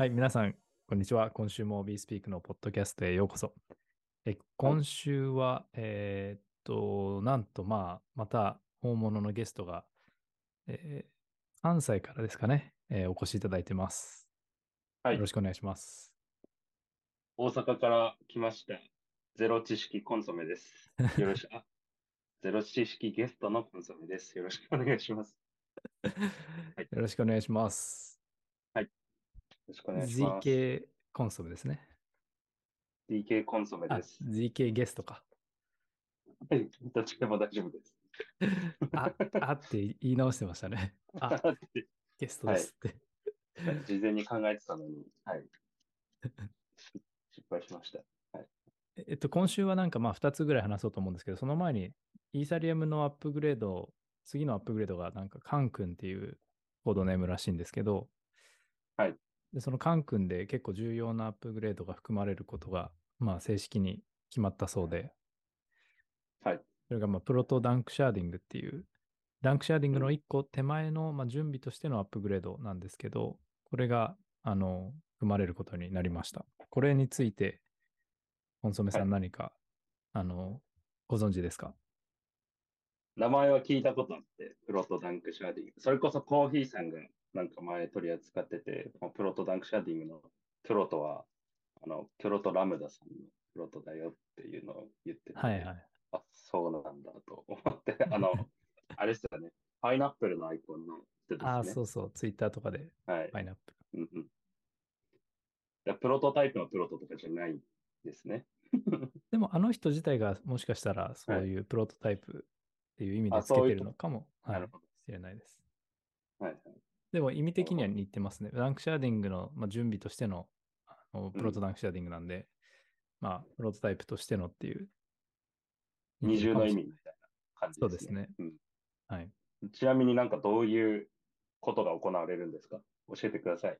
はい、皆さん、こんにちは。今週も BeSpeak のポッドキャストへようこそ。え今週は、えーっと、なんと、まあ、また大物のゲストが、えー関西からですかね、えーお越しいただいてます。はいよろしくお願いします。大阪から来ました。ゼロ知識コンソメです。よろしく、あ、ゼロ知識ゲストのコンソメです。よろしくお願いします。よろしくお願いします。よろしくお願いします。ZK コンソメですね。DK コンソメあ、です。ZK ゲストか。はい、どっちでも大丈夫です。あ、あって言い直してましたね。あ、ゲストですって。事前に考えてたのに、はい。失敗しました。えっと、今週はなんかまあ2つぐらい話そうと思うんですけど、その前にイーサリアムのアップグレード、次のアップグレードがなんかカンクンっていうコードネームらしいんですけど、はいでそのカンクンで結構重要なアップグレードが含まれることが、まあ正式に決まったそうで、はい。それがまあ Proto-Danksharding っていう、 Danksharding の1個手前のまあ準備としてのアップグレードなんですけど、これがあの含まれることになりました。これについて、コンソメさはいん何か、あの、ご存知ですか？名前は聞いたことあって、 Proto-Danksharding 。それこそコーヒーさんがなんか前取り扱ってて、まあ Proto-Danksharding のプロトは、あの、プロトラムダさんのプロトだよっていうのを言ってて、はいはい。あ、そうなんだと思って、あの、あれですよね、パイナップルのアイコンの人ですね。ああ、そうそう、ツイッターとかではい。パイナップル。うんうん。だプロトタイプのプロトとかじゃないですね。でも、あの人自体がもしかしたらそうはいいうプロトタイプっていう意味であつけてるのかも、は、ない。しれないです。はいはい。でも意味的には似てますね。 Danksharding の、まあ、準備としてのあの Proto-Danksharding なんで、まあ、プロトタイプとしてのっていう。二重の意味みたいな感じそうですね。うんはい。ちなみになんかどういうことが行われるんですか？教えてください。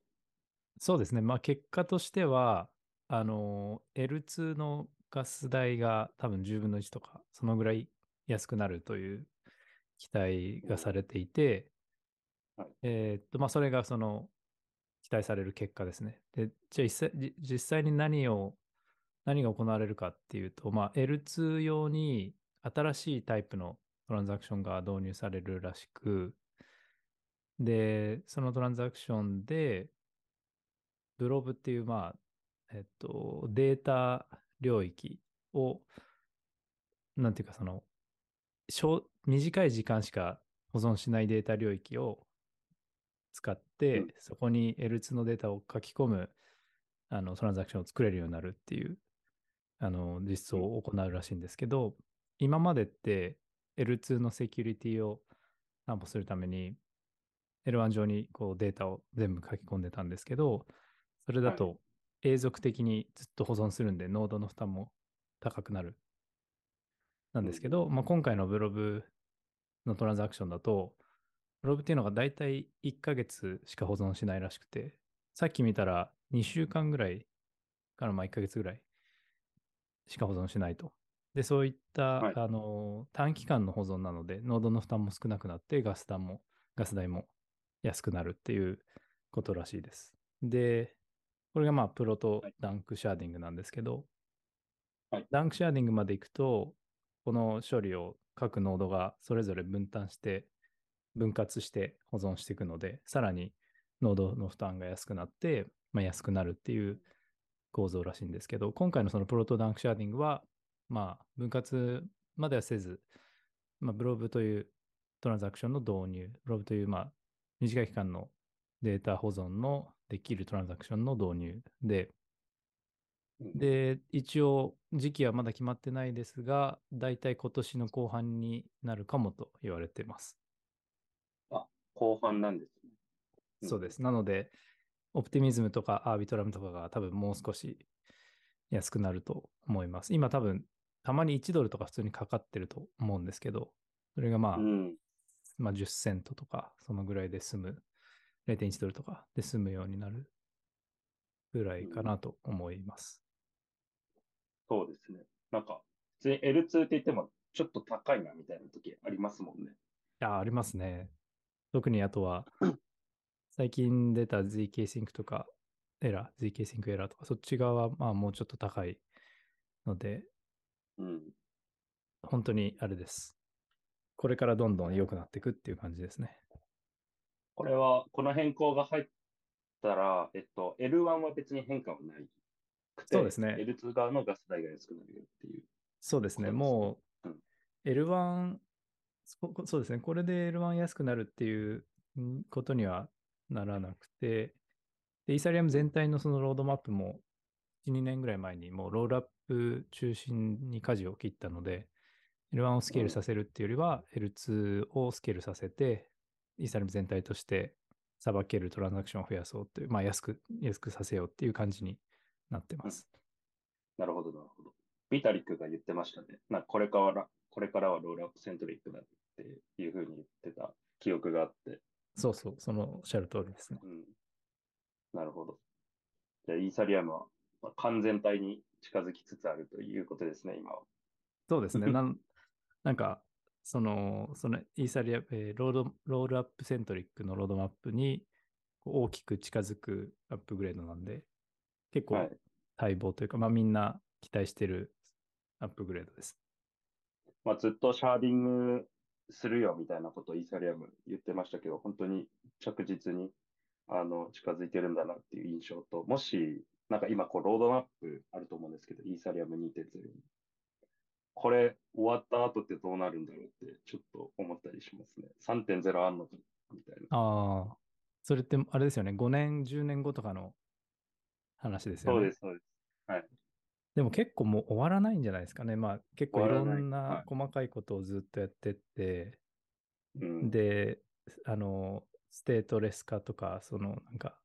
そうですね。まあ、結果としては、あの、L2 のガス代が多分10分の1とか、そのぐらい安くなるという期待がされていて、はいえーっと、まあ、それがその、期待される結果ですね。で、じゃあ実際、実際に何を、何が行われるかっていうと、まあ、L2 用に新しいタイプのトランザクションが導入されるらしく、で、そのトランザクションで、ブロブっていう、まあ、えっと、データ領域を、なんていうか、その、短い時間しか保存しないデータ領域を使って、うん。そこに L2 のデータを書き込むあのトランザクションを作れるようになるっていうあの実装を行うらしいんですけど、今までって L2 のセキュリティを担保するために L1 上にこうデータを全部書き込んでたんですけど、それだはと永続的にずっと保存するんで、ノードの負担も高くなる。なんですけど、まあ、今回のブロブのトランザクションだと、ブロブっていうのがだいたい1ヶ月しか保存しないらしくて、さっき見たら2週間ぐらいからまあ1ヶ月ぐらいしか保存しないと。で、そういった、はいあの短期間の保存なので、ノードの負担も少なくなって、ガス代も、ガス代も安くなるっていうことらしいです。で、これがまあ、プロトはい Danksharding なんですけど、はい Danksharding まで行くと、この処理を各ノードがそれぞれ分担して、分割して保存していくので、さらにノードの負担が安くなって、まあ、安くなるっていう構造らしいんですけど、今回のその Proto-Danksharding は、まあ、分割まではせず、まあ、 blob というトランザクションの導入、 blob という、まあ、短い期間のデータ保存のできるトランザクションの導入で、で、一応時期はまだ決まってないですが、大体今年の後半になるかもと言われています。後半なんですね。うんそうです。なので、オプティミズムとかアービトラムとかが多分もう少し安くなると思います。今多分、たまに1ドルとか普通にかかってると思うんですけど、それがまあ、うん。まあ10セントとか、そのぐらいで済む、0.1ドルとかで済むようになるぐらいかなと思います。そうですね。なんか、普通に L2 って言ってもちょっと高いなみたいな時ありますもんね。いや、ありますね。特にあとは、最近出た ZK Sync とかエラー、zk シンクエラーとか、そっち側はまあもうちょっと高いので、うん。本当にあれです。これからどんどん良くなっていくっていう感じですね。これは、この変更が入ったら、えっと、L1 は別に変化はないくて。そうですね L2 側のガス代が安くなるよっていう。そうですね。そうですねもううん、L1、そそうですね。これで L1 安くなるっていうことにはならなくて、でイーサリアム全体のそのロードマップも1、2年ぐらい前にもうロールアップ中心に舵を切ったので、L1 をスケールさせるっていうよりは、L2 をスケールさせて、イーサリアム全体としてさばけるトランザクションを増やそうっていう、まあ安く、安くさせようっていう感じになってます。なるほど、なるほど。ビタリックが言ってましたね。なこれから、これからはロールアップセントリックだっいうふうに言ってた記憶があって。そうそう、そのおっしゃる通りですね。うん。なるほど。じゃあ、イーサリアムはまあ完全体に近づきつつあるということですね、今は。そうですね。なんなんか、その、そのイーサリアム、えーロード、ロールアップセントリックのロードマップに大きく近づくアップグレードなんで、結構はい待望というか、まあみんな期待してるアップグレードです。まあ、ずっと sharding するよみたいなことをイーサリアム言ってましたけど、本当に着実にあの近づいてるんだなっていう印象と、もし、なんか今こうロードマップあると思うんですけど、イーサリアム2.0に。これ終わった後ってどうなるんだろうってちょっと思ったりしますね。3.0あんのかみたいな。ああ、それってあれですよね。5年、10年後とかの話ですよね。そうです、そうです。でも結構もう終わらないんじゃないですかね。まあ結構いろんはない。細かいことをずっとやってって、うん、で、あの、ステートレス化とか、そのなんか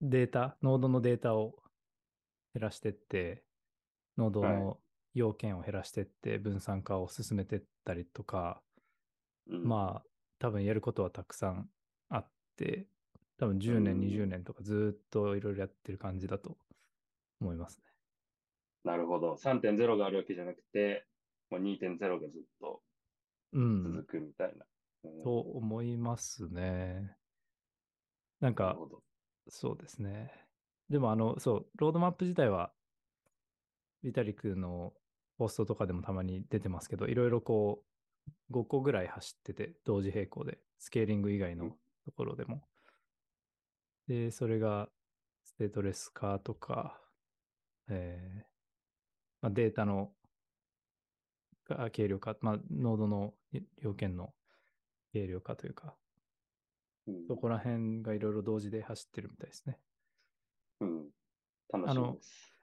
データ、ノードのデータを減らしてって、ノードはい。の要件を減らしてって、分散化を進めてったりとか、うん。まあ、多分やることはたくさんあって、多分10年、うん。20年とかずっといろいろやってる感じだと思いますね。なるほど。3.0があるわけじゃなくて、もう2.0がずっとうん続。くみたいな。うんと思いますね。なんか。そうですね。でも、あの、そう、ロードマップ自体は、ビタリックのポストとかでもたまに出てますけど、いろいろこう、5個ぐらい走ってて、同時並行で、スケーリング以外のうんところでも。で、それが、ステートレス化とか、えーまあ、データのが軽量化、まあ、ノードの要件の軽量化というか、うんそこら辺がいろいろ同時で走ってるみたいですね。うん。楽しみです。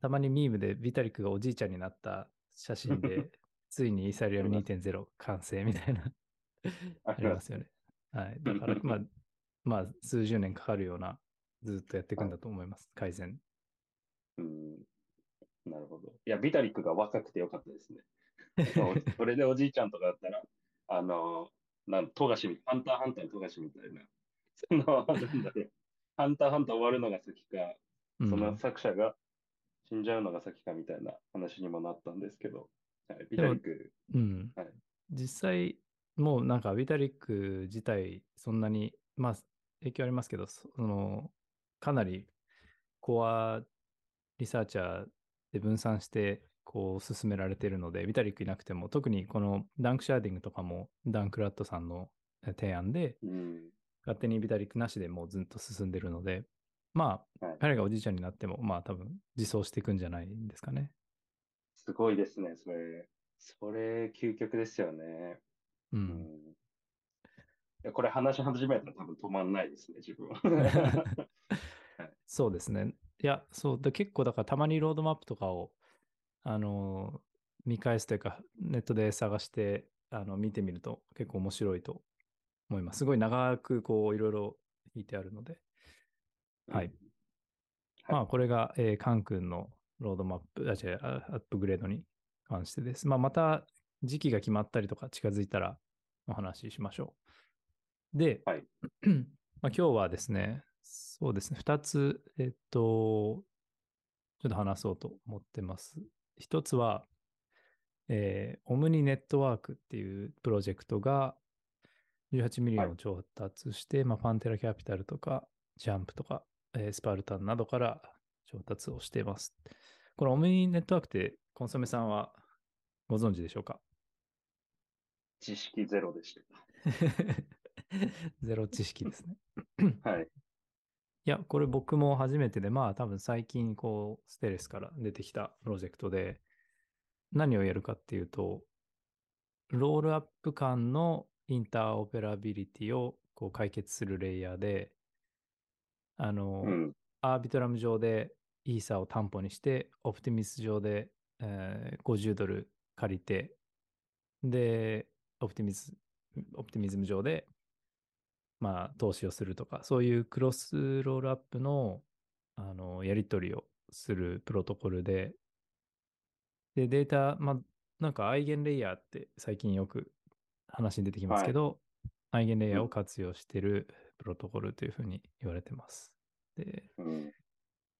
たまにミームでビタリックがおじいちゃんになった写真で、ついにイーサリアム2.0完成みたいな、あありますよね。はい。だから、まあ、まあ、数十年かかるような、ずっとやっていくんだと思います。改善。うん。なるほど。いや、ビタリックが若くてよかったですね。それでおじいちゃんとかだったら、あの、なん、富樫み、ハンターハンターの富樫みたいな、その、なんだろう、ハンターハンター終わるのが先か、うん。その作者が死んじゃうのが先かみたいな話にもなったんですけど、はい、ビタリック、うん。はい。実際、もうなんかビタリック自体、そんなに、まあ、影響ありますけど、その、かなり core researcher で分散して、こう進められているので、ビタリックいなくても、特にこの Danksharding とかもダンクラッドさんのえ提案で、うん、勝手にビタリックなしでもうずっと進んでるので、まあ、はい、彼がおじいちゃんになっても、まあ多分自走していくんじゃないんですかね。すごいですね、それ。それ、究極ですよね。う。うんん。いや、これ話し始めたら多分止まんないですね、自分は。そうですね。いや、そう、で結構だからたまにロードマップとかを、あのー見返すというか、ネットで探して、あの、見てみると結構面白いと思います。すごい長くこう、いろいろ引いてあるので。はい。はいまあ、これが、えーカン君のロードマップ、あ、違う、あアップグレードに関してです。まあ、また時期が決まったりとか近づいたらお話ししましょう。で、はい まあ、今日はですね、そうですね、2つ、えっと、ちょっと話そうと思ってます。一つは、えーオムニネットワークっていうプロジェクトが18 million を調達して、まあ、パンテラキャピタルとか、ジャンプとか、えースパルタンなどから調達をしています。このオムニネットワークってコンソメさんはご存知でしょうか？知識ゼロでし ゼロ知識ですね。た。はい。いや、これ僕も初めてで、まあ多分最近こう、ステレスから出てきたプロジェクトで、何をやるかっていうと、ロールアップ間のインターオペラビリティをこう解決するレイヤーで、あの、うん。アービトラム上でイーサを担保にして、オプティミス上で、えー50ドル借りて、で、オプティミズオプティミズム上で、まあ、投資をするとか、そういうクロスロールアップのあのやり取りをするプロトコルで、で、データ、まあ、なんかアイゲンレイヤーって最近よく話に出てきますけど、アイゲンレイヤーを活用しているプロトコルというふうに言われてます。で、うん。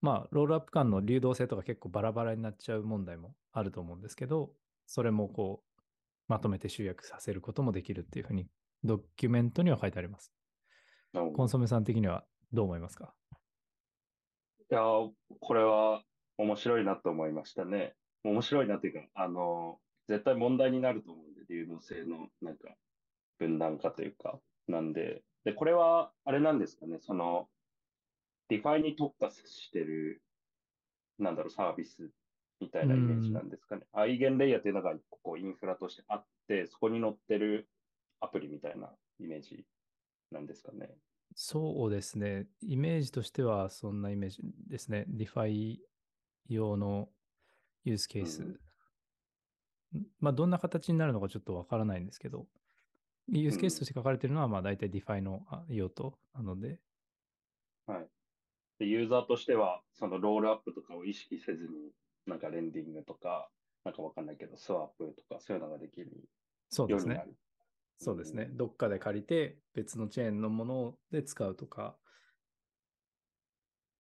まあ、ロールアップ間の流動性とか結構バラバラになっちゃう問題もあると思うんですけど、それもこう、まとめて集約させることもできるっていうふうに、ドキュメントには書いてあります。コンソメさん的にはどう思いますか？いやー、これは面白いなと思いましたね。面白いなっていうか、あの、絶対問題になると思うんで、流動性のなんか分断化というか、なんで、で、これはあれなんですかね、その、 DeFi に特化してる、なんだろう、サービスみたいなイメージなんですかね。アイゲンレイヤーっていうのがここインフラとしてあって、そこに載ってるアプリみたいなイメージなんですかね。そうですね。イメージとしてはそんなイメージですね。DeFi 用のユースケース。うんまあ、どんな形になるのかちょっとわからないんですけど、ユースケースとして書かれてるのは、まあ、大体 DeFi のあ用途なので、はい。で、ユーザーとしては、そのロールアップとかを意識せずに、なんかレンディングとか、なんかわかんないけど、スワップとか、そういうのができるそうですね。そうですねう。んどっかで借りて、別のチェーンのもので使うとか、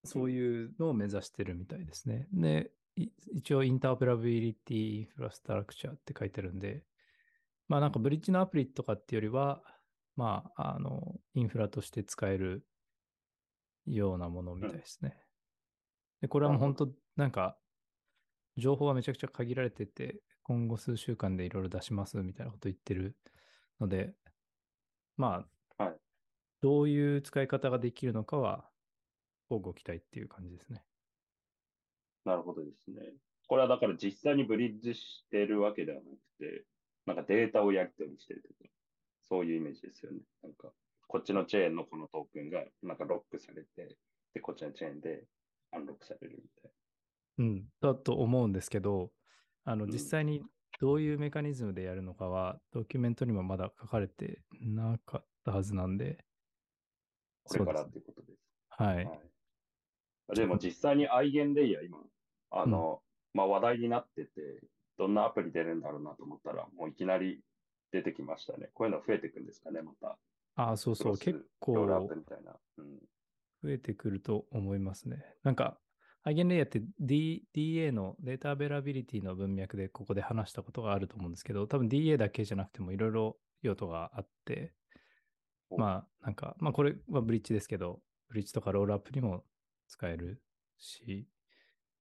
そういうのを目指してるみたいですね。で、い一応インターオペラビリティインフラストラクチャーって書いてるんで、まあなんかブリッジのアプリとかっていうよりは、まあ、あの、インフラとして使えるようなものみたいですね。で、これはもう本当なんか、情報はめちゃくちゃ限られてて、今後数週間でいろいろ出しますみたいなこと言ってるので、まあ、はいどういう使い方ができるのかは、乞うご期待っていう感じですね。なるほどですね。これはだから実際にブリッジしてるわけではなくて、なんかデータをやり取りしてるとか、そういうイメージですよね。なんか、こっちのチェーンのこのトークンがなんかロックされて、で、こっちのチェーンでアンロックされるみたいうん、だと思うんですけど、あの、うん実際にどういうメカニズムでやるのかは、ドキュメントにもまだ書かれてなかったはずなんで、これからっていうことです。はい。はい。でも実際にアイゲンレイヤー今、あの、まあ話題になってて、どんなアプリ出るんだろうなと思ったら、もういきなり出てきましたね。こういうの増えていくんですかね、また。ああ、そうそう、結構。うん。増えてくると思いますね。なんか、アイゲンレイヤーって D DA の data availability の文脈でここで話したことがあると思うんですけど、多分 DA だけじゃなくてもいろいろ用途があって、お。まあなんか、まあこれはブリッジですけど、ブリッジとかロールアップにも使えるし、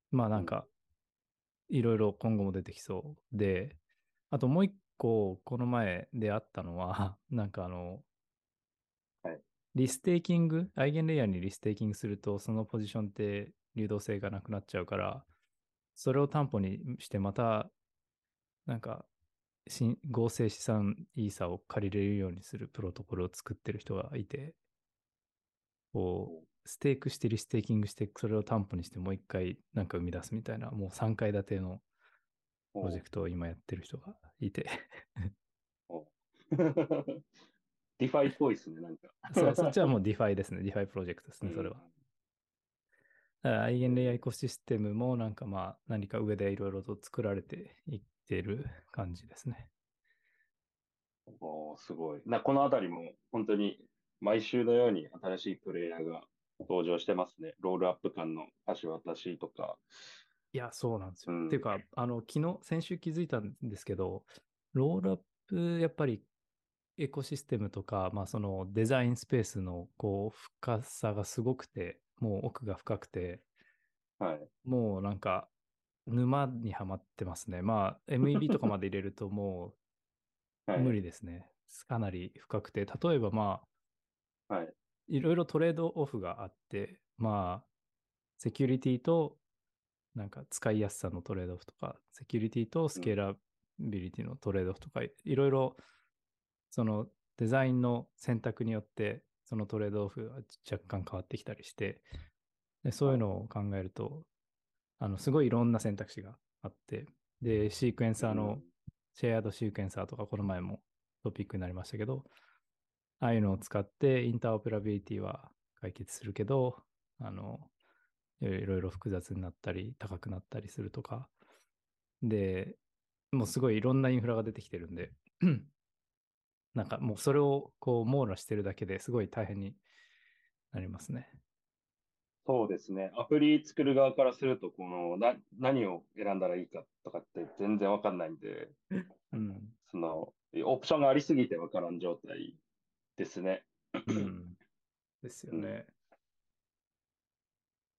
まあなんか、いろいろ今後も出てきそうで、あともう一個、この前であったのは、なんかあの、はい。リステーキング、アイゲンレイヤーにリステーキングすると、そのポジションって流動性がなくなっちゃうから、それを担保にして、また、なんか、新合成資産イーサを借りれるようにするプロトコルを作ってる人がいて、こう、 stake して restaking して、それを担保にしてもう一回なんか生み出すみたいな、もう3階建てのプロジェクトを今やってる人がいて、お DeFi っぽいですね、なんか。そそっちはもう DeFi ですね。DeFi プロジェクトですね、それは。うんだからアイゲンレイヤーエコシステムもなんかまあ何か上でいろいろと作られていってる感じですね。おーすごい。な、このあたりも本当に毎週のように新しいプレイヤーが登場してますね。ロールアップ間の橋渡しとか。いや、そうなんですよ。うんっていうか、あの、昨日、先週気づいたんですけど、ロールアップ、やっぱりエコシステムとか、まあそのデザインスペースのこう深さがすごくて、もう奥が深くて、はい。もうなんか沼にはまってますね。まあ MEB とかまで入れるともはい。う無理ですね。かなり深くて、例えばまあはい。いろいろトレードオフがあって、まあセキュリティとなんか使いやすさのトレードオフとか、セキュリティとスケーラビリティのトレードオフとか、いろいろそのデザインの選択によって、そのトレードオフが若干変わってきたりして、でそういうのを考えると、あのすごいいろんな選択肢があって、で、シークエンサーの、シェアードシークエンサーとか、この前もトピックになりましたけど、ああいうのを使ってインターオペラビリティは解決するけど、あの、いろいろ複雑になったり、高くなったりするとか。で、もうすごいいろんなインフラが出てきてるんで、なんかもうそれをこう網羅してるだけですごい大変になりますね。そうですね。アプリ作る側からすると、この、な、何を選んだらいいかとかって全然わかんないんで、うん。その、オプションがありすぎてわからん状態ですね。うん、ですよね。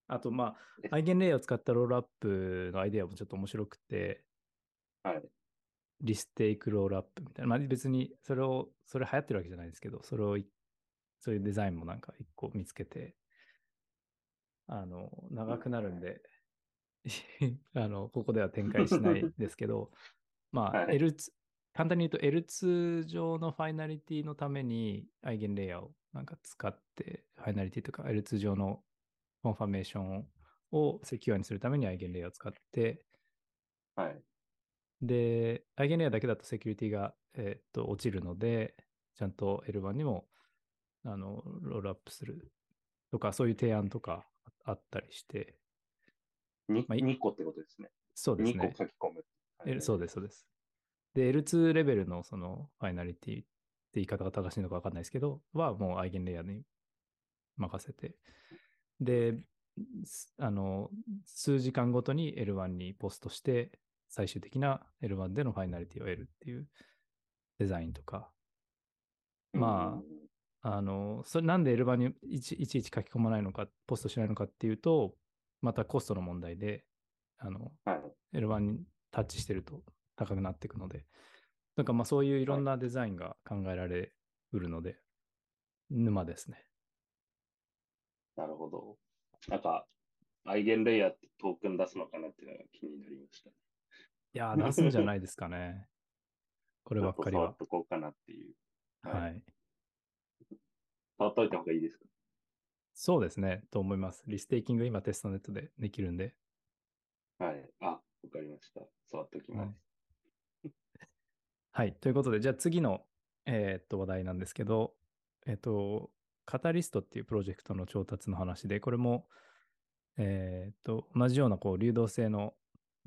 あと、まえあ、アイゲンレイヤーを使ったロールアップのアイデアもちょっと面白くて、はい。リステイクロールアップみたいな。まあ、別にそれを、それ流行ってるわけじゃないですけど、それをい、そういうデザインもなんか一個見つけて、あの、長くなるんで、あの、ここでは展開しないですけど、まあ、はい L2、簡単に言うと L2 上のファイナリティのためにアイゲンレイヤーをなんか使って、ファイナリティとか L2 上のコンファメーションをセキュアにするためにアイゲンレイヤーを使って、はい。で、アイゲンレイヤーだけだとセキュリティが、えーっと落ちるので、ちゃんと L1 にもあのロールアップするとか、そういう提案とかあったりして、にまあい2個ってことですね。2個そうですね。書き込む。L そうです、そうです。で、L2 レベルのそのファイナリティって言い方が正しいのか分かんないですけど、はもうアイゲンレイヤーに任せて、で、すあの、数時間ごとに L1 にポストして、最終的な L1 でのファイナリティを得るっていうデザインとか、まあの、それなんで L1 にいちいちいち書き込まないのか、ポストしないのかっていうと、またコストの問題で、あの、あ。はい。L1 にタッチしてると高くなっていくので、なんかまあそういういろんなデザインが考えられうるので、沼ですね。なるほど。なんか、アイゲンレイヤーってトークン出すのかなっていうのが気になりました。いやー、出すんじゃないですかね。こればっかりはちょっと触っ。とこうかなっていう。はいはい。触っといた方がいいですか？そうですね、と思います。リステーキング今テストネットでできるんで。はい。あ、わかりました。触っときます。はい。ということで、じゃあ次の、えーっと話題なんですけど、えーっと、カタリストっていうプロジェクトの調達の話で、これも、えーっと、同じようなこう流動性の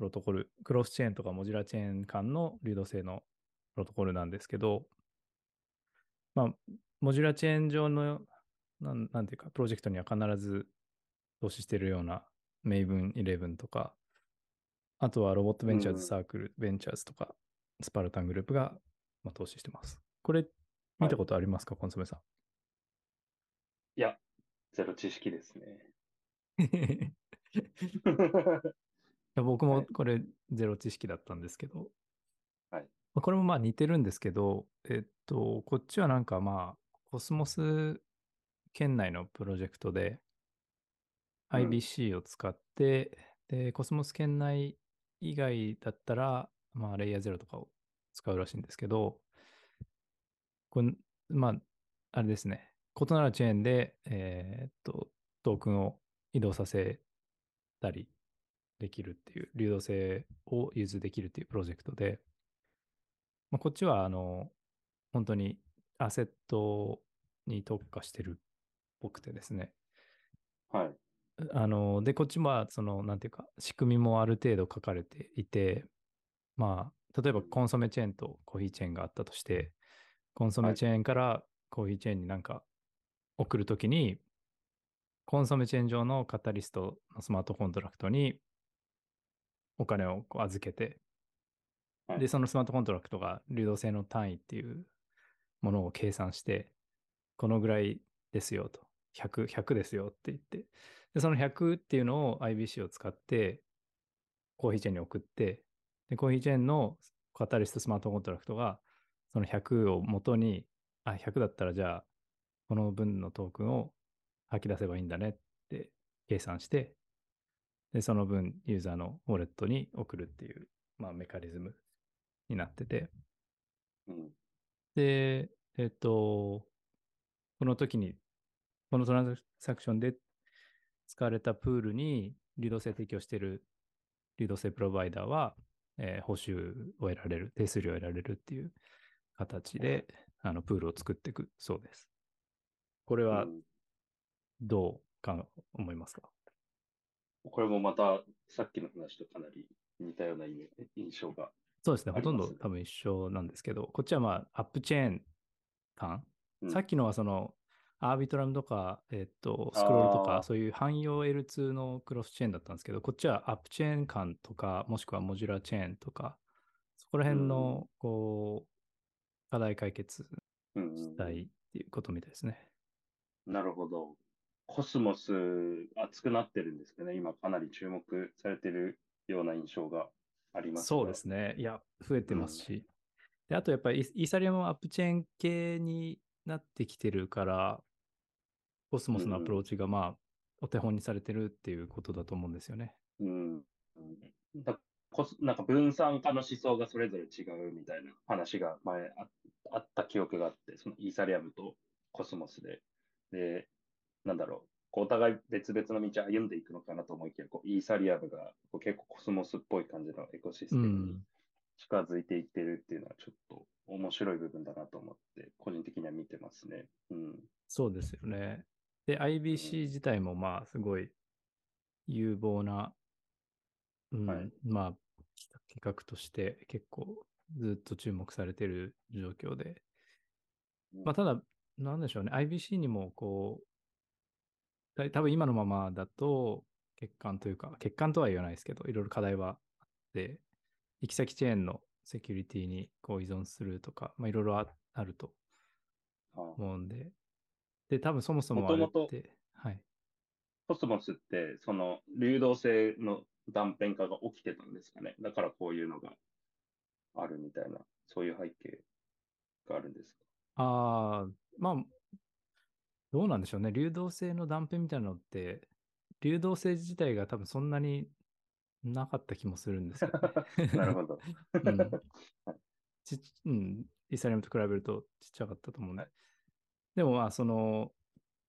プロトコル、クロスチェーンとかモジュラチェーン間の流動性のプロトコルなんですけど、まあ、モジュラチェーン上の、なんなんていうか、プロジェクトには必ず投資しているような、メイブン11とか、あとはロボットベンチャーズうんサークル、ベンチャーズとか、スパルタングループが、まあ、投資してます。これ、見たことありますか、コンソメさいや、ゼロ知識ですね。や僕はい。もこれ、ゼロ知識だったんですけど、はい。まあこれもまあ似てるんですけど、えっと、こっちはなんかまあ、コスモス圏内のプロジェクトで、うん。IBC を使って、で、コスモス圏内以外だったら、まあ、レイヤー0とかを使うらしいんですけど、これ、まあ、あれですね。異なるチェーンで、えーっと、トークンを移動させたりできるっていう、流動性を融通できるっていうプロジェクトで、まあ、こっちは、あの、本当にアセットに特化してるっぽくてですね。はい。あの、で、こっちは、その、なんていうか、仕組みもある程度書かれていて、まあ、例えばコンソメチェーンとコーヒーチェーンがあったとして、コンソメチェーンからコーヒーチェーンになんか送るときに、コンソメチェーン上のカタリストのスマートコントラクトにお金をこう預けて、はいで、そのスマートコントラクトが流動性の単位っていうものを計算して、このぐらいですよと。100、100ですよって言って。で、その100っていうのを IBC を使って、コーヒーチェーンに送って、で、コーヒーチェーンのカタリストスマートコントラクトが、その100を元に、あ、100だったらじゃあ、この分のトークンを吐き出せばいいんだねって計算して、で、その分ユーザーのウォレットに送るっていう、まあ、メカニズムになってて、うん。で、えっと、この時に、このトランザクションで使われたプールに流動性提供している流動性プロバイダーは、えー報酬を得られる、手数料を得られるっていう形で、あの、プールを作っていくそうです。これはうんどうか思いますか？これもまたさっきの話とかなり似たような印象が。そうですね。ほとんど多分一緒なんですけど、こっちはまあ、アップチェーン感うんさっきのはその、アービトラムとか、えっと、スクロールとか、そういう汎用 L2 のクロスチェーンだったんですけど、こっちはアップチェーン感とか、もしくはモジュラーチェーンとか、そこら辺の、こう、課題解決うんうんしたいっていうことみたいですね。なるほど。コスモス熱くなってるんですかね。今かなり注目されてるような印象がありますがそうですね。いや、増えてますし。で、あとやっぱりイーサリアムは app chain 系になってきてるから、コスモスのアプローチがまあ、お手本にされてるっていうことだと思うんですよね。うん。うんだコスなんか分散化の思想がそれぞれ違うみたいな話が前ああった記憶があって、そのイーサリアムとコスモスで。で、なんだろう。こうお互い別々の道を歩んでいくのかなと思いきや、こうイーサリアムがこう結構コスモスっぽい感じのエコシステうムにん。近づいていってるっていうのはちょっと面白い部分だなと思って、個人的には見てますね。うん。そうですよね。で、IBC 自体もまあ、すごい有望な、うん、はいまあ、企画として結構ずっと注目されてる状況で。うんまあ、ただ、なんでしょうね。IBC にもこう、た多分今のままだと、欠陥というか、欠陥とは言わないですけど、いろいろ課題はあって、行き先チェーンのセキュリティにこう依存するとか、まあ、いろいろああるとあ思うんで。で、多分そもそもあれって、はい。コスモスって、その流動性の断片化が起きてたんですかね。だからこういうのがあるみたいな、そういう背景があるんですか？ああ、まあ、どうなんでしょうね。流動性の断片みたいなのって、流動性自体が多分そんなになかった気もするんですよ、ね。なるほど。うんちっうん、イーサリアムと比べるとちっちゃかったと思うんで。でもまあ、その、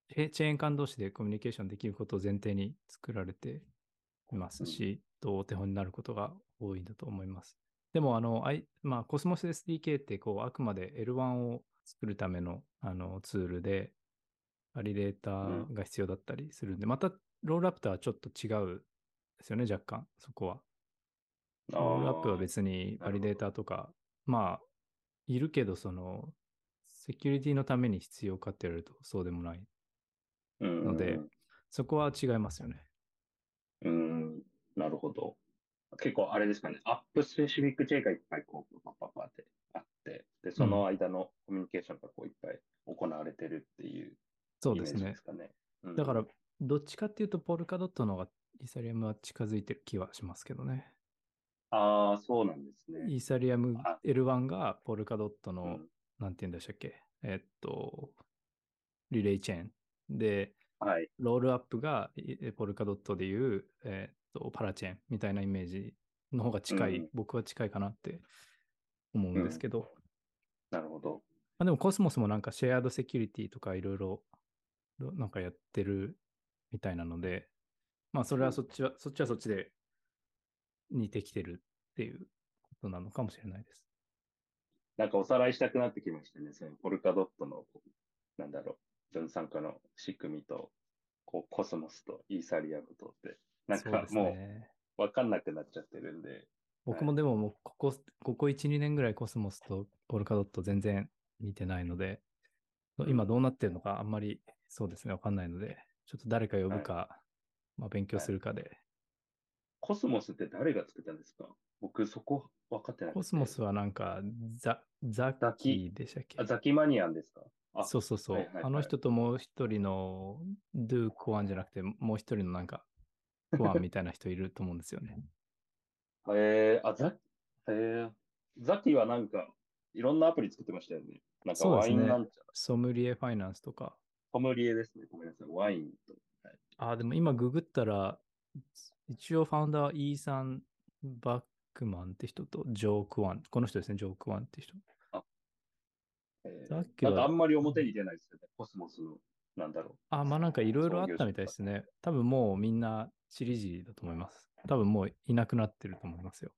チェーン間同士でコミュニケーションできることを前提に作られていますし、とお手本になることが多いんだと思います。でも、あの、I まあ、コスモス SDK って、こう、あくまで L1 を作るためのあのツールで、バリデータうんが必要だったりするんで、また、ロールアップとはちょっと違うですよね、若干、そこは。あロールアップはー別にバリデータとか、まあ、いるけど、その、セキュリティのために必要かって言われるとそうでもない。うんのでそこは違いますよね。うん、なるほど。結構あれですかね、アップスペシフィックチェーンがいっぱいこう、パッパッパってあって、で、その間のコミュニケーションがこういっぱい行われてるっていうそうですねす。かね。うんだから、どっちかっていうと、ポルカドットの方がイーサリアムは近づいてる気はしますけどね。ああ、そうなんですね。イーサリアムあ L1 がポルカドットの、うんなんて言うんでしたっけえっと、リレイチェーン。で、はい。ロールアップがいポルカドットでいう、えっと、パラチェーンみたいなイメージの方が近い、うん僕は近いかなって思うんですけど、なるほど。まあ、でもコスモスもなんかシェアードセキュリティとかいろいろろなんかやってるみたいなので、まあそれはそっちは、そっちはそっちで似てきてるっていうことなのかもしれないです。なんかおさらいしたくなってきましたね。そのポルカドットの、なんだろう、分散化の仕組みと、こうコスモスとイーサリアムとって、なんかもね。う分かんなくなっちゃってるんで、僕もでももうここ、ここ1、2年ぐらいコスモスとポルカドット全然似てないので、今どうなってるのかあんまりそうですね、わかんないので、ちょっと誰か呼ぶか、まあ勉強するかで、コスモスって誰が作ったんですか？僕そこ分かってなくて。コスモスはなんかザ、ザッキーでしたっけ？あザキマニアンですか？あ、そうそうそう。はいはいはいあの人ともう一人のドゥ・コアンじゃなくて、もう一人のなんか、コアンみたいな人いると思うんですよね。えー、あ、ザえー、ザキはなんか、いろんなアプリ作ってましたよね。なんかワインなんちゃら。ソムリエファイナンスとか。ソムリエですね。ごめんなさい。ワインと。はいあ、でも今ググったら、一応ファウンダーはイーサン・バックマンって人とジョー・クワン。この人ですね、ジョー・クワンって人。えーザキはなんかあんまり表に出ないですよね。コスモスの、なんだろあ、まあなんかいろいろあったみたいですね。多分もうみんなチリジだと思います。多分もういなくなってると思いますよ。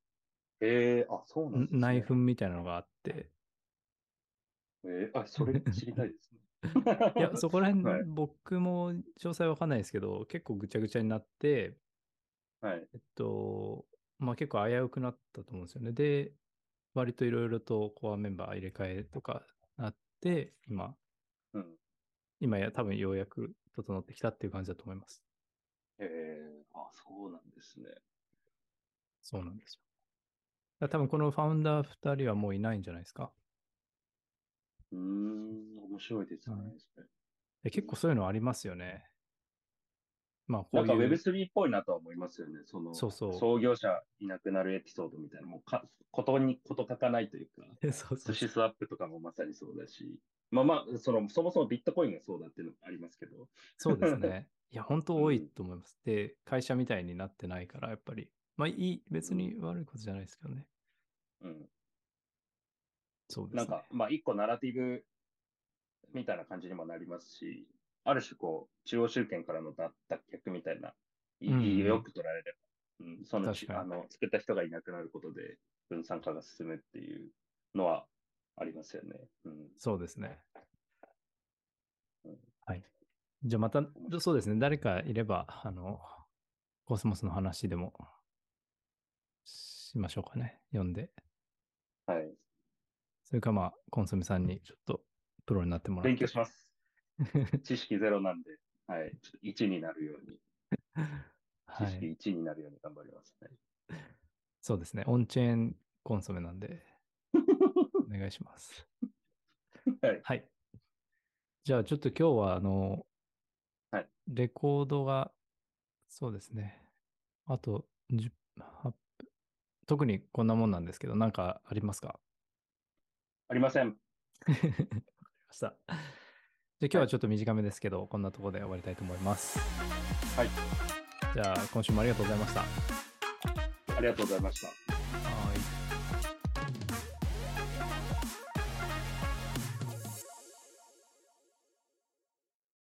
う。えー、あ、そうなんですね。内紛みたいなのがあって。えー、あ、それ知りたいですね。いや、そこら辺、はい僕も詳細わかんないですけど、結構ぐちゃぐちゃになって、はい。えっと、まあ結構危うくなったと思うんですよね。で、割といろいろとコアメンバー入れ替えとかなって、今、うん。今や多分ようやく整ってきたっていう感じだと思います。えー、あ、そうなんですね。そうなんですよ。多分このファウンダー2人はもういないんじゃないですか。うーん、面白いですね。はいそれで結構そういうのありますよね。まあこなんかういう Web3 っぽいなとは思いますよね。その、そうそう創業者いなくなるエピソードみたいな、もうか、ことに、こと書かないというか、そうそう寿司スワップとかもまさにそうだし、まあまあ、その、そもそもビットコインがそうだっていうのもありますけど、そうですね。いや、本当多いと思います。で、会社みたいになってないから、やっぱり。まあいい、別に悪いことじゃないですけどね。うん。そうですね。なんか、まあ、一個ナラティブみたいな感じにもなりますし、ある種こう、中央集権からの脱脱却みたいな、いうんよく取られれば、うん、そのあの、作った人がいなくなることで分散化が進むっていうのはありますよね。うん。そうですねうん。はい。じゃあまたそうですね。誰かいれば、あの、コスモスの話でもしましょうかね。読んで。はい。それかまあ、コンソメさんにちょっとプロになってもらって。勉強します。知識ゼロなんで、はい。ちょっと1になるように、知 識はい。1になるように頑張ります。はいそうですね。オンチェーンコンソメなんで、お願いします。はい。はい。じゃあちょっと今日は、あの、はいレコードが、そうですね。あと10、8分特にこんなもんなんですけど、なんかありますか？ありません。わかりました。じゃあ今日はちょっと短めですけど、こんなところで終わりたいと思います。はい。じゃあ今週もありがとうございました。ありがとうございました。